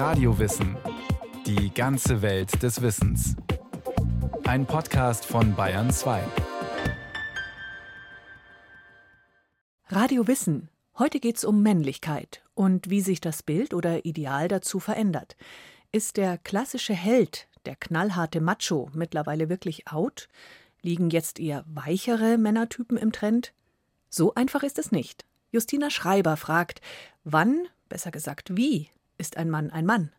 Radiowissen. Die ganze Welt des Wissens. Ein Podcast von Bayern 2. Radio Wissen. Heute geht es um Männlichkeit und wie sich das Bild oder Ideal dazu verändert. Ist der klassische Held, der knallharte Macho, mittlerweile wirklich out? Liegen jetzt eher weichere Männertypen im Trend? So einfach ist es nicht. Justina Schreiber fragt, wann, besser gesagt wie, ist ein Mann ein Mann?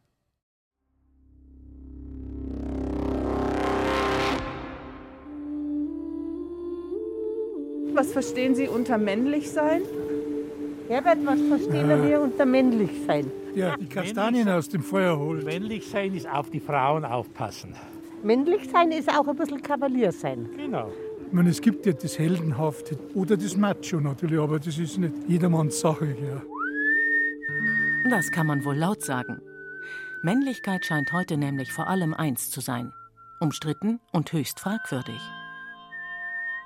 Was verstehen Sie unter männlich sein? Herbert, was verstehen ja. wir unter männlich sein? Ja, die Kastanien aus dem Feuer holen. Männlich sein ist auf die Frauen aufpassen. Männlich sein ist auch ein bisschen Kavalier sein. Genau. Ich meine, es gibt ja das Heldenhafte oder das Macho natürlich, aber das ist nicht jedermanns Sache. Ja. Das kann man wohl laut sagen. Männlichkeit scheint heute nämlich vor allem eins zu sein: umstritten und höchst fragwürdig.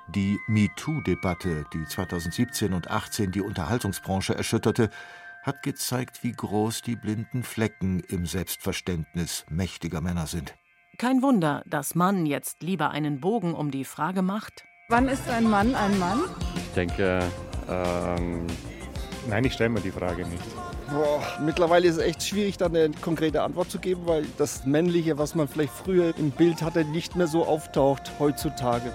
Die MeToo-Debatte, die 2017 und 2018 die Unterhaltungsbranche erschütterte, hat gezeigt, wie groß die blinden Flecken im Selbstverständnis mächtiger Männer sind. Kein Wunder, dass Mann jetzt lieber einen Bogen um die Frage macht. Wann ist ein Mann ein Mann? Ich denke, ähm, nein, ich stelle mir die Frage nicht. Boah, mittlerweile ist es echt schwierig, da eine konkrete Antwort zu geben, weil das Männliche, was man vielleicht früher im Bild hatte, nicht mehr so auftaucht heutzutage.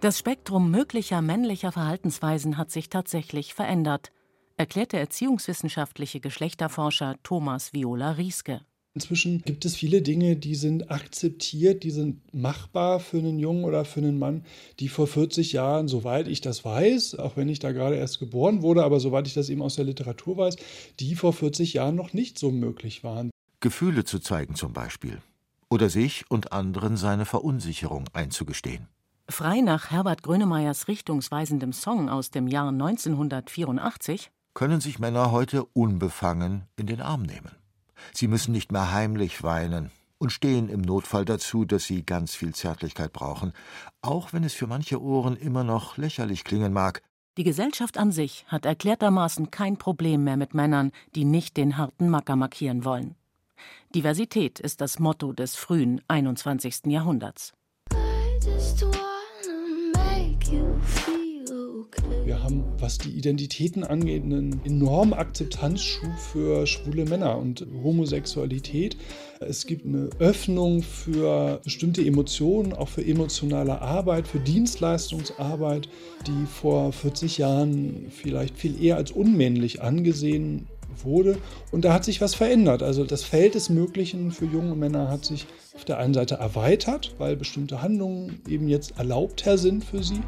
Das Spektrum möglicher männlicher Verhaltensweisen hat sich tatsächlich verändert erklärt der erziehungswissenschaftliche Geschlechterforscher Thomas Viola Rieske. Inzwischen gibt es viele Dinge, die sind akzeptiert, die sind machbar für einen Jungen oder für einen Mann, die vor 40 Jahren, soweit ich das weiß, auch wenn ich da gerade erst geboren wurde, aber soweit ich das eben aus der Literatur weiß, die vor 40 Jahren noch nicht so möglich waren. Gefühle zu zeigen zum Beispiel. Oder sich und anderen seine Verunsicherung einzugestehen. Frei nach Herbert Grönemeyers richtungsweisendem Song aus dem Jahr 1984 können sich Männer heute unbefangen in den Arm nehmen. Sie müssen nicht mehr heimlich weinen und stehen im Notfall dazu, dass sie ganz viel Zärtlichkeit brauchen, auch wenn es für manche Ohren immer noch lächerlich klingen mag. Die Gesellschaft an sich hat erklärtermaßen kein Problem mehr mit Männern, die nicht den harten Macker markieren wollen. Diversität ist das Motto des frühen 21. Jahrhunderts. Haben, was die Identitäten angeht, einen enormen Akzeptanzschub für schwule Männer und Homosexualität. Es gibt eine Öffnung für bestimmte Emotionen, auch für emotionale Arbeit, für Dienstleistungsarbeit, die vor 40 Jahren vielleicht viel eher als unmännlich angesehen wurde. Und da hat sich was verändert. Also das Feld des Möglichen für junge Männer hat sich auf der einen Seite erweitert, weil bestimmte Handlungen eben jetzt erlaubter sind für sie.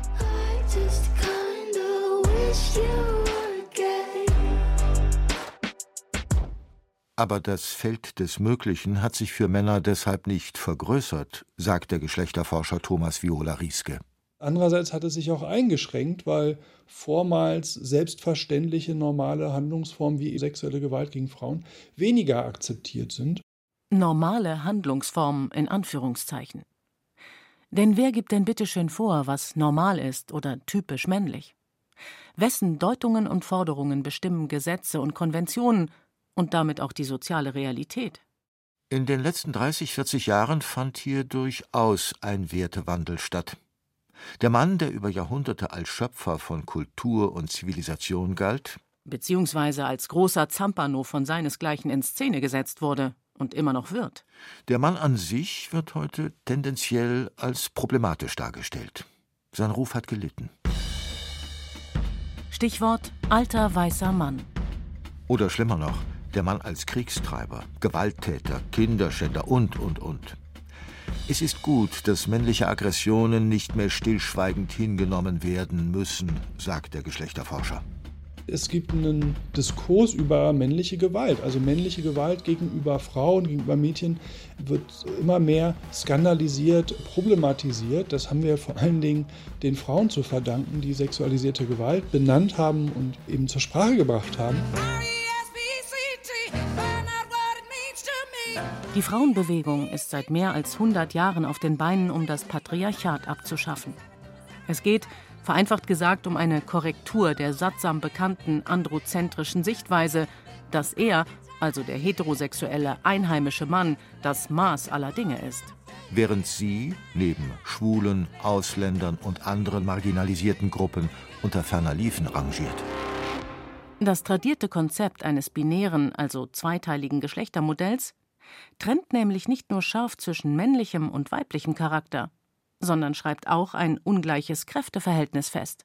Aber das Feld des Möglichen hat sich für Männer deshalb nicht vergrößert, sagt der Geschlechterforscher Thomas Viola Rieske. Andererseits hat es sich auch eingeschränkt, weil vormals selbstverständliche normale Handlungsformen wie sexuelle Gewalt gegen Frauen weniger akzeptiert sind. Normale Handlungsformen in Anführungszeichen. Denn wer gibt denn bitte schön vor, was normal ist oder typisch männlich? Wessen Deutungen und Forderungen bestimmen Gesetze und Konventionen und damit auch die soziale Realität? In den letzten 30, 40 Jahren fand hier durchaus ein Wertewandel statt. Der Mann, der über Jahrhunderte als Schöpfer von Kultur und Zivilisation galt, beziehungsweise als großer Zampano von seinesgleichen in Szene gesetzt wurde und immer noch wird. Der Mann an sich wird heute tendenziell als problematisch dargestellt. Sein Ruf hat gelitten. Stichwort alter weißer Mann. Oder schlimmer noch, der Mann als Kriegstreiber, Gewalttäter, Kinderschänder und, und, und. Es ist gut, dass männliche Aggressionen nicht mehr stillschweigend hingenommen werden müssen, sagt der Geschlechterforscher. Es gibt einen Diskurs über männliche Gewalt. Also männliche Gewalt gegenüber Frauen, gegenüber Mädchen wird immer mehr skandalisiert, problematisiert. Das haben wir vor allen Dingen den Frauen zu verdanken, die sexualisierte Gewalt benannt haben und eben zur Sprache gebracht haben. Die Frauenbewegung ist seit mehr als 100 Jahren auf den Beinen, um das Patriarchat abzuschaffen. Es geht, Vereinfacht gesagt um eine Korrektur der sattsam bekannten androzentrischen Sichtweise, dass er, also der heterosexuelle einheimische Mann, das Maß aller Dinge ist. Während sie, neben Schwulen, Ausländern und anderen marginalisierten Gruppen, unter ferner Liefen rangiert. Das tradierte Konzept eines binären, also zweiteiligen Geschlechtermodells trennt nämlich nicht nur scharf zwischen männlichem und weiblichem Charakter, sondern schreibt auch ein ungleiches Kräfteverhältnis fest.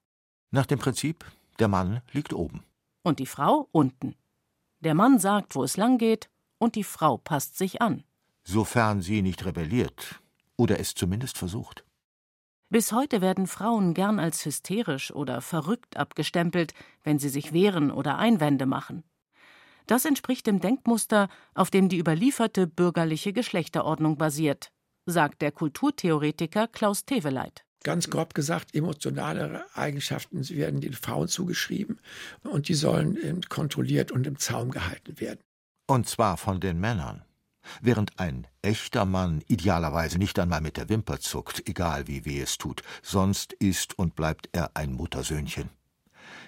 Nach dem Prinzip, der Mann liegt oben. Und die Frau unten. Der Mann sagt, wo es lang geht, und die Frau passt sich an. Sofern sie nicht rebelliert oder es zumindest versucht. Bis heute werden Frauen gern als hysterisch oder verrückt abgestempelt, wenn sie sich wehren oder Einwände machen. Das entspricht dem Denkmuster, auf dem die überlieferte bürgerliche Geschlechterordnung basiert, sagt der Kulturtheoretiker Klaus Teveleit. Ganz grob gesagt, emotionale Eigenschaften werden den Frauen zugeschrieben und die sollen kontrolliert und im Zaum gehalten werden. Und zwar von den Männern. Während ein echter Mann idealerweise nicht einmal mit der Wimper zuckt, egal wie weh es tut, sonst ist und bleibt er ein Muttersöhnchen.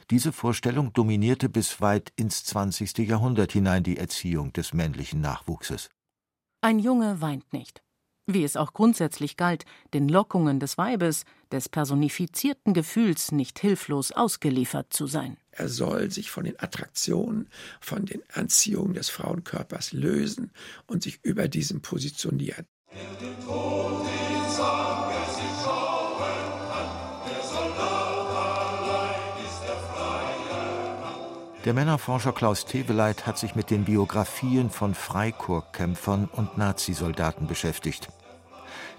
Diese Vorstellung dominierte bis weit ins 20. Jahrhundert hinein die Erziehung des männlichen Nachwuchses. Ein Junge weint nicht. Wie es auch grundsätzlich galt, den Lockungen des Weibes, des personifizierten Gefühls nicht hilflos ausgeliefert zu sein. Er soll sich von den Attraktionen, von den Anziehungen des Frauenkörpers lösen und sich über diesen positionieren. Den Tod, Der Männerforscher Klaus Teveleit hat sich mit den Biografien von Freikorpskämpfern und Nazisoldaten beschäftigt.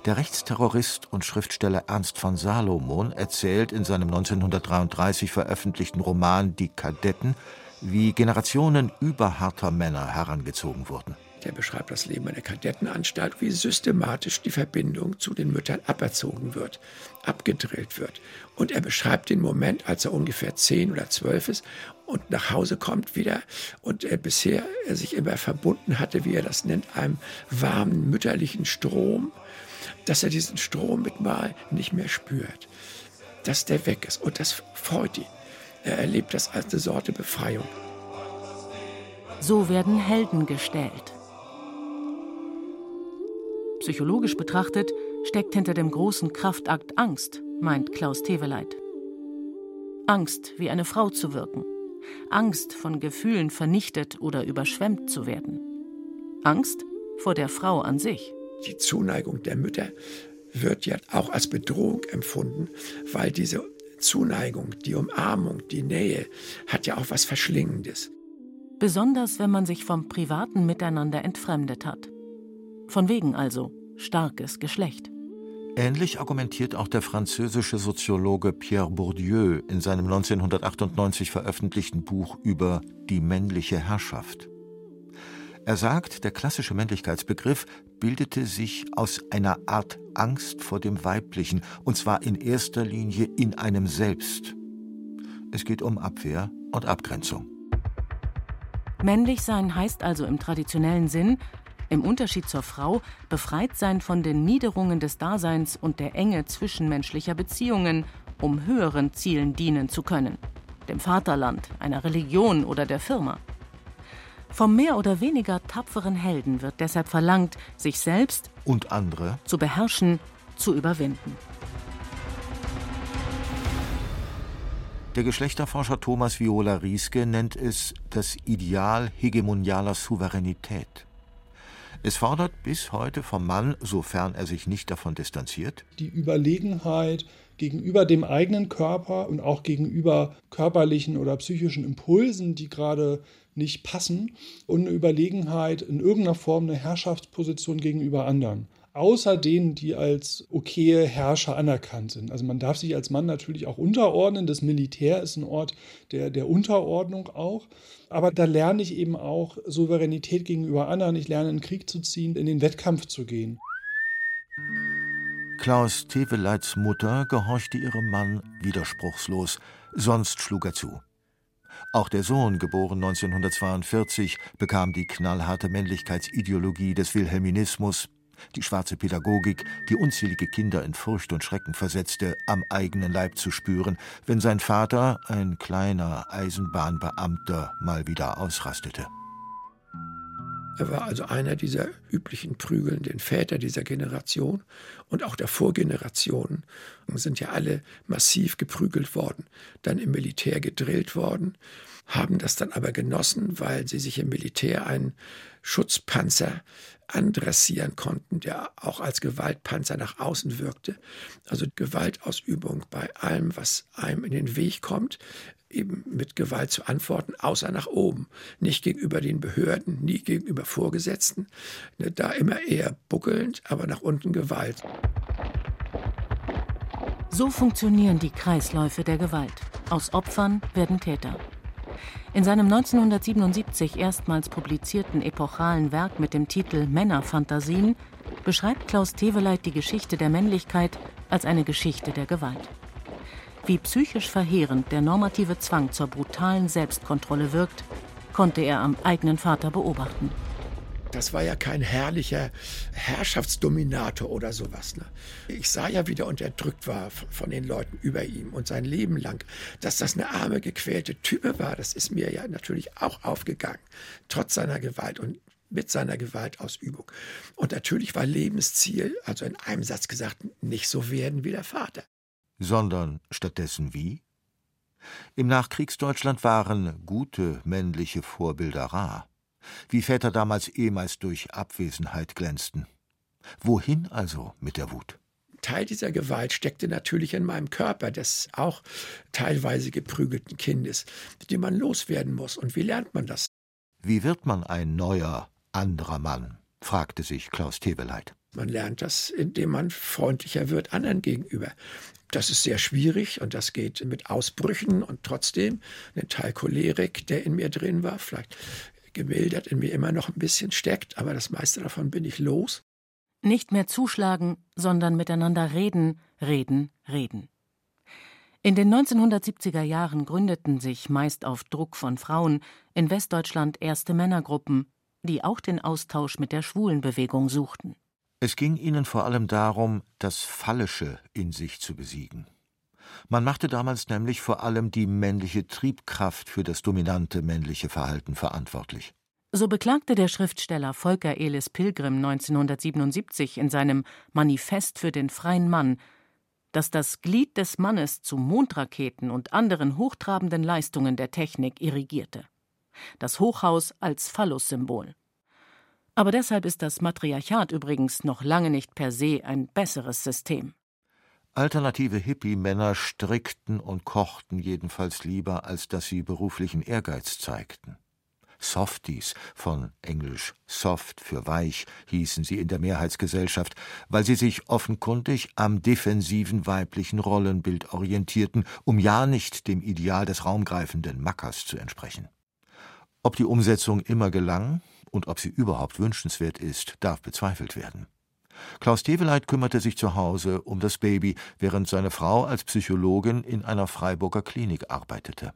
Der Rechtsterrorist und Schriftsteller Ernst von Salomon erzählt in seinem 1933 veröffentlichten Roman Die Kadetten, wie Generationen überharter Männer herangezogen wurden. Der beschreibt das Leben einer Kadettenanstalt, wie systematisch die Verbindung zu den Müttern aberzogen wird, abgedrillt wird. Und er beschreibt den Moment, als er ungefähr zehn oder zwölf ist und nach Hause kommt wieder und er bisher er sich immer verbunden hatte, wie er das nennt, einem warmen mütterlichen Strom, dass er diesen Strom mit mal nicht mehr spürt, dass der weg ist und das freut ihn. Er erlebt das als eine Sorte Befreiung. So werden Helden gestellt. Psychologisch betrachtet steckt hinter dem großen Kraftakt Angst, meint Klaus Teveleit. Angst, wie eine Frau zu wirken. Angst, von Gefühlen vernichtet oder überschwemmt zu werden. Angst vor der Frau an sich. Die Zuneigung der Mütter wird ja auch als Bedrohung empfunden, weil diese Zuneigung, die Umarmung, die Nähe hat ja auch was Verschlingendes. Besonders wenn man sich vom privaten Miteinander entfremdet hat. Von wegen also starkes Geschlecht. Ähnlich argumentiert auch der französische Soziologe Pierre Bourdieu in seinem 1998 veröffentlichten Buch über die männliche Herrschaft. Er sagt, der klassische Männlichkeitsbegriff bildete sich aus einer Art Angst vor dem Weiblichen, und zwar in erster Linie in einem selbst. Es geht um Abwehr und Abgrenzung. Männlich sein heißt also im traditionellen Sinn, im Unterschied zur Frau befreit sein von den Niederungen des Daseins und der Enge zwischenmenschlicher Beziehungen, um höheren Zielen dienen zu können, dem Vaterland, einer Religion oder der Firma. Vom mehr oder weniger tapferen Helden wird deshalb verlangt, sich selbst und andere zu beherrschen, zu überwinden. Der Geschlechterforscher Thomas Viola Rieske nennt es das Ideal hegemonialer Souveränität. Es fordert bis heute vom Mann, sofern er sich nicht davon distanziert, die Überlegenheit gegenüber dem eigenen Körper und auch gegenüber körperlichen oder psychischen Impulsen, die gerade nicht passen, und eine Überlegenheit in irgendeiner Form eine Herrschaftsposition gegenüber anderen außer denen, die als okaye Herrscher anerkannt sind. Also man darf sich als Mann natürlich auch unterordnen. Das Militär ist ein Ort der, der Unterordnung auch. Aber da lerne ich eben auch Souveränität gegenüber anderen. Ich lerne in den Krieg zu ziehen, in den Wettkampf zu gehen. Klaus Teveleits Mutter gehorchte ihrem Mann widerspruchslos, sonst schlug er zu. Auch der Sohn, geboren 1942, bekam die knallharte Männlichkeitsideologie des Wilhelminismus Die schwarze Pädagogik, die unzählige Kinder in Furcht und Schrecken versetzte, am eigenen Leib zu spüren, wenn sein Vater, ein kleiner Eisenbahnbeamter, mal wieder ausrastete. Er war also einer dieser üblichen prügelnden Väter dieser Generation und auch der Vorgenerationen sind ja alle massiv geprügelt worden, dann im Militär gedrillt worden, haben das dann aber genossen, weil sie sich im Militär einen Schutzpanzer andressieren konnten, der auch als Gewaltpanzer nach außen wirkte. Also Gewaltausübung bei allem, was einem in den Weg kommt, eben mit Gewalt zu antworten, außer nach oben. Nicht gegenüber den Behörden, nie gegenüber Vorgesetzten. Ne, da immer eher buckelnd, aber nach unten Gewalt. So funktionieren die Kreisläufe der Gewalt. Aus Opfern werden Täter. In seinem 1977 erstmals publizierten epochalen Werk mit dem Titel Männerfantasien beschreibt Klaus Teveleit die Geschichte der Männlichkeit als eine Geschichte der Gewalt. Wie psychisch verheerend der normative Zwang zur brutalen Selbstkontrolle wirkt, konnte er am eigenen Vater beobachten. Das war ja kein herrlicher Herrschaftsdominator oder sowas. Ne? Ich sah ja, wie der unterdrückt war von den Leuten über ihm und sein Leben lang. Dass das eine arme, gequälte Type war, das ist mir ja natürlich auch aufgegangen, trotz seiner Gewalt und mit seiner Gewaltausübung. Und natürlich war Lebensziel, also in einem Satz gesagt, nicht so werden wie der Vater. Sondern stattdessen wie? Im Nachkriegsdeutschland waren gute männliche Vorbilder rar wie Väter damals ehemals durch Abwesenheit glänzten. Wohin also mit der Wut? Teil dieser Gewalt steckte natürlich in meinem Körper des auch teilweise geprügelten Kindes, den man loswerden muss. Und wie lernt man das? Wie wird man ein neuer, anderer Mann? fragte sich Klaus Teweleit. Man lernt das, indem man freundlicher wird anderen gegenüber. Das ist sehr schwierig und das geht mit Ausbrüchen und trotzdem ein Teil Cholerik, der in mir drin war, vielleicht gemildert in mir immer noch ein bisschen steckt, aber das meiste davon bin ich los. Nicht mehr zuschlagen, sondern miteinander reden, reden, reden. In den 1970er Jahren gründeten sich meist auf Druck von Frauen in Westdeutschland erste Männergruppen, die auch den Austausch mit der Schwulenbewegung suchten. Es ging ihnen vor allem darum, das Fallische in sich zu besiegen. Man machte damals nämlich vor allem die männliche Triebkraft für das dominante männliche Verhalten verantwortlich. So beklagte der Schriftsteller Volker Elis Pilgrim 1977 in seinem Manifest für den freien Mann, dass das Glied des Mannes zu Mondraketen und anderen hochtrabenden Leistungen der Technik irrigierte. Das Hochhaus als Phallus-Symbol. Aber deshalb ist das Matriarchat übrigens noch lange nicht per se ein besseres System. Alternative Hippie-Männer strickten und kochten jedenfalls lieber, als dass sie beruflichen Ehrgeiz zeigten. Softies, von Englisch soft für weich, hießen sie in der Mehrheitsgesellschaft, weil sie sich offenkundig am defensiven weiblichen Rollenbild orientierten, um ja nicht dem Ideal des raumgreifenden Mackers zu entsprechen. Ob die Umsetzung immer gelang und ob sie überhaupt wünschenswert ist, darf bezweifelt werden. Klaus Teveleit kümmerte sich zu Hause um das Baby, während seine Frau als Psychologin in einer Freiburger Klinik arbeitete.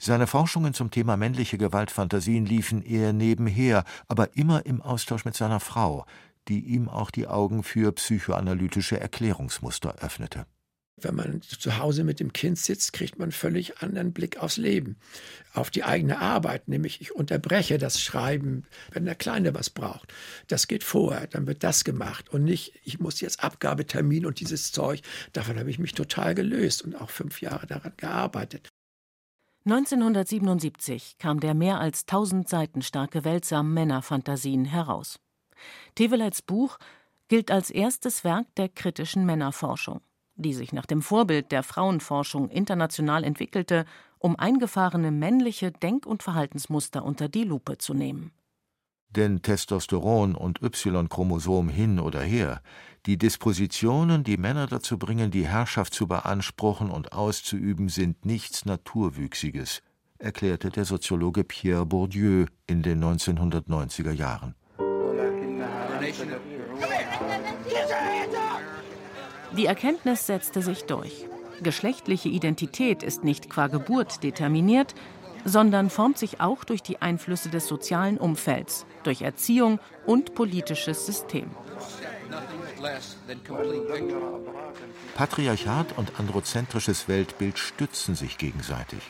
Seine Forschungen zum Thema männliche Gewaltfantasien liefen eher nebenher, aber immer im Austausch mit seiner Frau, die ihm auch die Augen für psychoanalytische Erklärungsmuster öffnete. Wenn man zu Hause mit dem Kind sitzt, kriegt man einen völlig anderen Blick aufs Leben, auf die eigene Arbeit. Nämlich, ich unterbreche das Schreiben, wenn der Kleine was braucht. Das geht vorher, dann wird das gemacht und nicht, ich muss jetzt Abgabetermin und dieses Zeug. Davon habe ich mich total gelöst und auch fünf Jahre daran gearbeitet. 1977 kam der mehr als tausend Seiten starke Weltsam Männerfantasien heraus. Teveleits Buch gilt als erstes Werk der kritischen Männerforschung die sich nach dem Vorbild der Frauenforschung international entwickelte, um eingefahrene männliche Denk- und Verhaltensmuster unter die Lupe zu nehmen. Denn Testosteron und Y-Chromosom hin oder her, die Dispositionen, die Männer dazu bringen, die Herrschaft zu beanspruchen und auszuüben, sind nichts Naturwüchsiges, erklärte der Soziologe Pierre Bourdieu in den 1990er Jahren. Die Erkenntnis setzte sich durch. Geschlechtliche Identität ist nicht qua Geburt determiniert, sondern formt sich auch durch die Einflüsse des sozialen Umfelds, durch Erziehung und politisches System. Patriarchat und androzentrisches Weltbild stützen sich gegenseitig.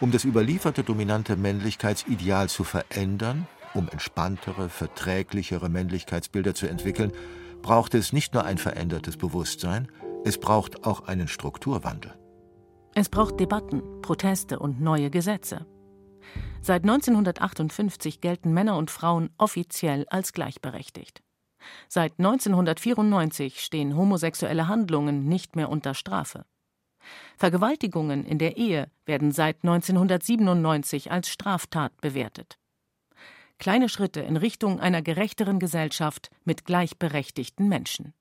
Um das überlieferte dominante Männlichkeitsideal zu verändern, um entspanntere, verträglichere Männlichkeitsbilder zu entwickeln, braucht es nicht nur ein verändertes Bewusstsein, es braucht auch einen Strukturwandel. Es braucht Debatten, Proteste und neue Gesetze. Seit 1958 gelten Männer und Frauen offiziell als gleichberechtigt. Seit 1994 stehen homosexuelle Handlungen nicht mehr unter Strafe. Vergewaltigungen in der Ehe werden seit 1997 als Straftat bewertet. Kleine Schritte in Richtung einer gerechteren Gesellschaft mit gleichberechtigten Menschen.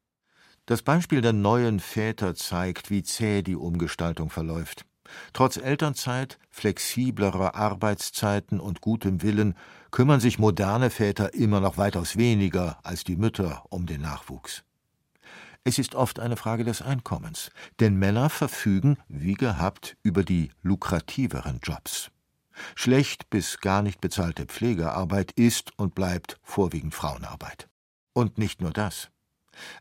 Das Beispiel der neuen Väter zeigt, wie zäh die Umgestaltung verläuft. Trotz Elternzeit, flexiblerer Arbeitszeiten und gutem Willen kümmern sich moderne Väter immer noch weitaus weniger als die Mütter um den Nachwuchs. Es ist oft eine Frage des Einkommens, denn Männer verfügen, wie gehabt, über die lukrativeren Jobs. Schlecht bis gar nicht bezahlte Pflegearbeit ist und bleibt vorwiegend Frauenarbeit. Und nicht nur das.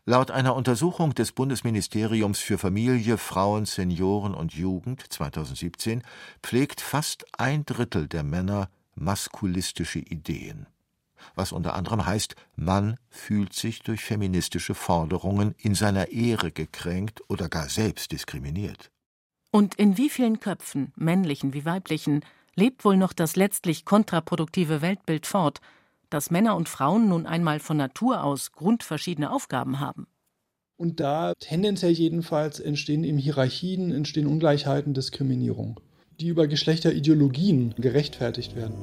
Laut einer Untersuchung des Bundesministeriums für Familie, Frauen, Senioren und Jugend 2017 pflegt fast ein Drittel der Männer maskulistische Ideen. Was unter anderem heißt, Mann fühlt sich durch feministische Forderungen in seiner Ehre gekränkt oder gar selbst diskriminiert. Und in wie vielen Köpfen, männlichen wie weiblichen, lebt wohl noch das letztlich kontraproduktive Weltbild fort, dass Männer und Frauen nun einmal von Natur aus grundverschiedene Aufgaben haben. Und da tendenziell jedenfalls entstehen im Hierarchien, entstehen Ungleichheiten, Diskriminierung, die über Geschlechterideologien gerechtfertigt werden.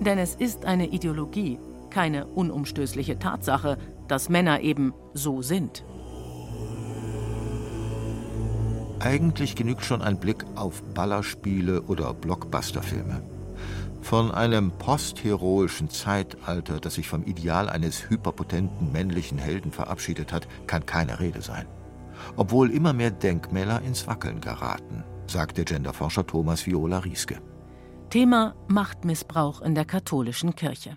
Denn es ist eine Ideologie, keine unumstößliche Tatsache, dass Männer eben so sind. Eigentlich genügt schon ein Blick auf Ballerspiele oder Blockbusterfilme. Von einem postheroischen Zeitalter, das sich vom Ideal eines hyperpotenten männlichen Helden verabschiedet hat, kann keine Rede sein. Obwohl immer mehr Denkmäler ins Wackeln geraten, sagt der Genderforscher Thomas Viola Rieske. Thema Machtmissbrauch in der katholischen Kirche.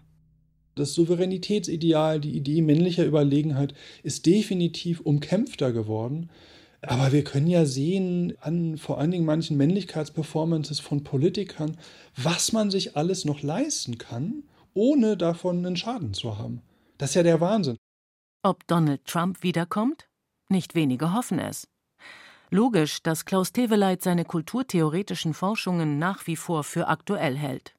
Das Souveränitätsideal, die Idee männlicher Überlegenheit ist definitiv umkämpfter geworden. Aber wir können ja sehen an vor allen Dingen manchen Männlichkeitsperformances von Politikern, was man sich alles noch leisten kann, ohne davon einen Schaden zu haben. Das ist ja der Wahnsinn. Ob Donald Trump wiederkommt? Nicht wenige hoffen es. Logisch, dass Klaus Teweleit seine kulturtheoretischen Forschungen nach wie vor für aktuell hält.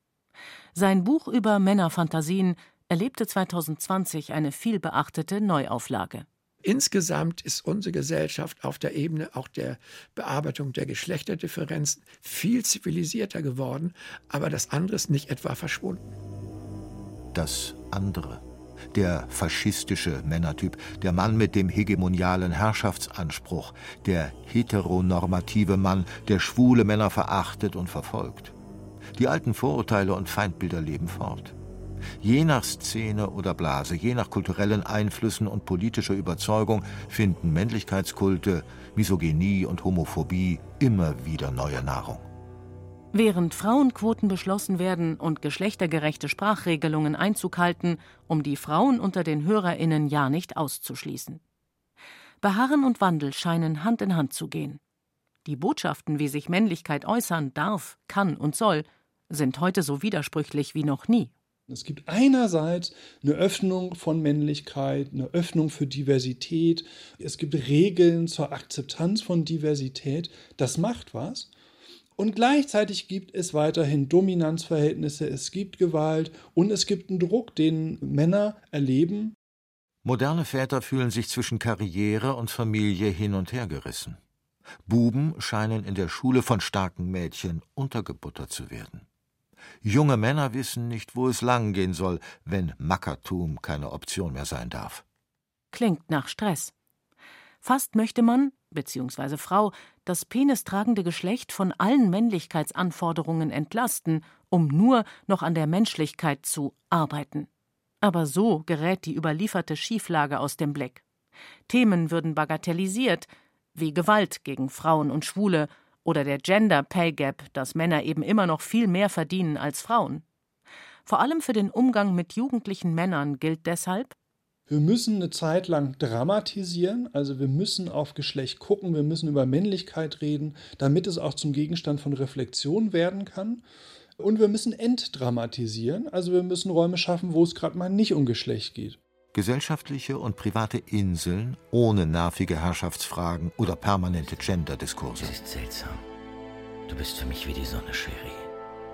Sein Buch über Männerfantasien erlebte 2020 eine vielbeachtete Neuauflage. Insgesamt ist unsere Gesellschaft auf der Ebene auch der Bearbeitung der Geschlechterdifferenzen viel zivilisierter geworden, aber das andere ist nicht etwa verschwunden. Das andere. Der faschistische Männertyp, der Mann mit dem hegemonialen Herrschaftsanspruch, der heteronormative Mann, der schwule Männer verachtet und verfolgt. Die alten Vorurteile und Feindbilder leben fort. Je nach Szene oder Blase, je nach kulturellen Einflüssen und politischer Überzeugung finden Männlichkeitskulte, Misogynie und Homophobie immer wieder neue Nahrung. Während Frauenquoten beschlossen werden und geschlechtergerechte Sprachregelungen Einzug halten, um die Frauen unter den Hörerinnen ja nicht auszuschließen. Beharren und Wandel scheinen Hand in Hand zu gehen. Die Botschaften, wie sich Männlichkeit äußern darf, kann und soll, sind heute so widersprüchlich wie noch nie. Es gibt einerseits eine Öffnung von Männlichkeit, eine Öffnung für Diversität. Es gibt Regeln zur Akzeptanz von Diversität. Das macht was. Und gleichzeitig gibt es weiterhin Dominanzverhältnisse, es gibt Gewalt und es gibt einen Druck, den Männer erleben. Moderne Väter fühlen sich zwischen Karriere und Familie hin und her gerissen. Buben scheinen in der Schule von starken Mädchen untergebuttert zu werden. Junge Männer wissen nicht, wo es langgehen soll, wenn Mackertum keine Option mehr sein darf. Klingt nach Stress. Fast möchte man, bzw. Frau, das penistragende Geschlecht von allen Männlichkeitsanforderungen entlasten, um nur noch an der Menschlichkeit zu arbeiten. Aber so gerät die überlieferte Schieflage aus dem Blick. Themen würden bagatellisiert, wie Gewalt gegen Frauen und Schwule oder der Gender Pay Gap, dass Männer eben immer noch viel mehr verdienen als Frauen. Vor allem für den Umgang mit jugendlichen Männern gilt deshalb, wir müssen eine Zeit lang dramatisieren, also wir müssen auf Geschlecht gucken, wir müssen über Männlichkeit reden, damit es auch zum Gegenstand von Reflexion werden kann. Und wir müssen entdramatisieren, also wir müssen Räume schaffen, wo es gerade mal nicht um Geschlecht geht. Gesellschaftliche und private Inseln ohne nervige Herrschaftsfragen oder permanente Gender-Diskurse. Es ist seltsam. Du bist für mich wie die Sonne, Cherie.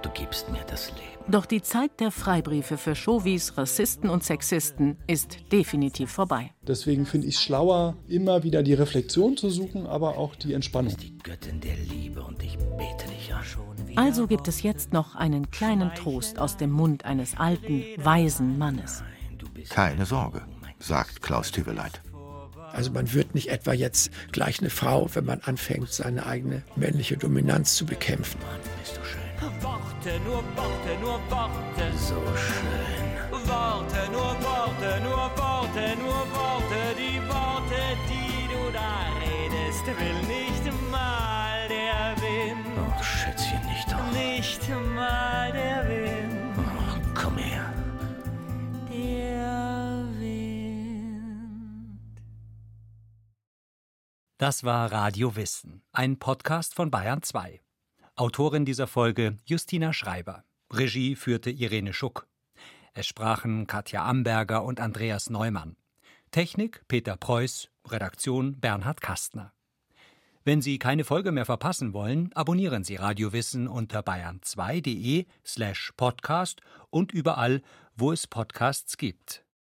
Du gibst mir das Leben. Doch die Zeit der Freibriefe für Chauvis, Rassisten und Sexisten ist definitiv vorbei. Deswegen finde ich es schlauer, immer wieder die Reflexion zu suchen, aber auch die Entspannung. Die Göttin der Liebe und ich bete dich an. Also gibt es jetzt noch einen kleinen Trost aus dem Mund eines alten, weisen Mannes. Keine Sorge, sagt Klaus Tüveleit. Also man wird nicht etwa jetzt gleich eine Frau, wenn man anfängt, seine eigene männliche Dominanz zu bekämpfen. Mann, bist du schön. Worte, nur Worte, nur Worte. So schön. Worte, nur Worte, nur Worte, nur Worte. Die Worte, die du da redest, will nicht mal der Wind. Ach, Schätzchen, nicht doch. Nicht mal der Wind. Das war Radio Wissen, ein Podcast von Bayern 2. Autorin dieser Folge Justina Schreiber. Regie führte Irene Schuck. Es sprachen Katja Amberger und Andreas Neumann. Technik Peter Preuß, Redaktion Bernhard Kastner. Wenn Sie keine Folge mehr verpassen wollen, abonnieren Sie Radio Wissen unter bayern2.de slash podcast und überall, wo es Podcasts gibt.